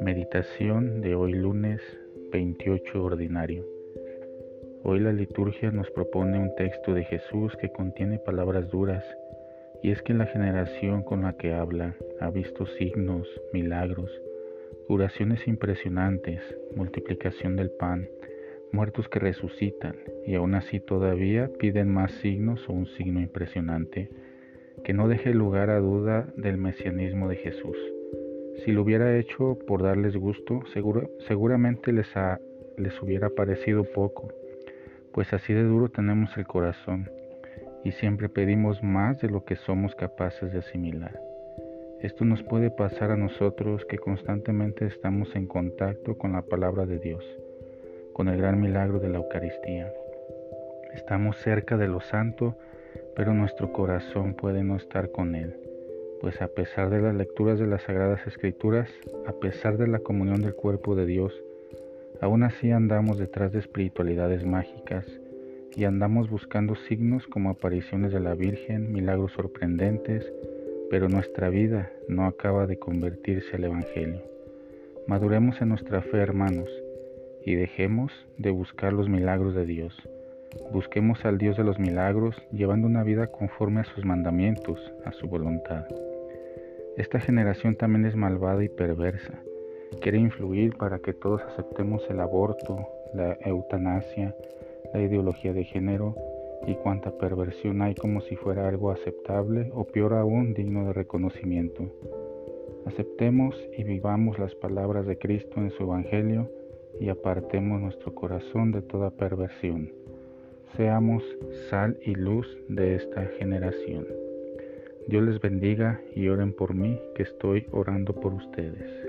Meditación de hoy lunes 28 ordinario. Hoy la liturgia nos propone un texto de Jesús que contiene palabras duras, y es que la generación con la que habla ha visto signos, milagros, curaciones impresionantes, multiplicación del pan, muertos que resucitan, y aún así todavía piden más signos o un signo impresionante que no deje lugar a duda del mesianismo de Jesús. Si lo hubiera hecho por darles gusto, seguramente les, les hubiera parecido poco, pues así de duro tenemos el corazón y siempre pedimos más de lo que somos capaces de asimilar. Esto nos puede pasar a nosotros que constantemente estamos en contacto con la palabra de Dios, con el gran milagro de la Eucaristía. Estamos cerca de lo santo, pero nuestro corazón puede no estar con Él pues a pesar de las lecturas de las Sagradas Escrituras, a pesar de la comunión del cuerpo de Dios, aún así andamos detrás de espiritualidades mágicas y andamos buscando signos como apariciones de la Virgen, milagros sorprendentes, pero nuestra vida no acaba de convertirse al Evangelio. Maduremos en nuestra fe, hermanos, y dejemos de buscar los milagros de Dios. Busquemos al Dios de los milagros, llevando una vida conforme a sus mandamientos, a su voluntad. Esta generación también es malvada y perversa. Quiere influir para que todos aceptemos el aborto, la eutanasia, la ideología de género y cuanta perversión hay como si fuera algo aceptable o peor aún digno de reconocimiento. Aceptemos y vivamos las palabras de Cristo en su Evangelio y apartemos nuestro corazón de toda perversión. Seamos sal y luz de esta generación. Dios les bendiga y oren por mí que estoy orando por ustedes.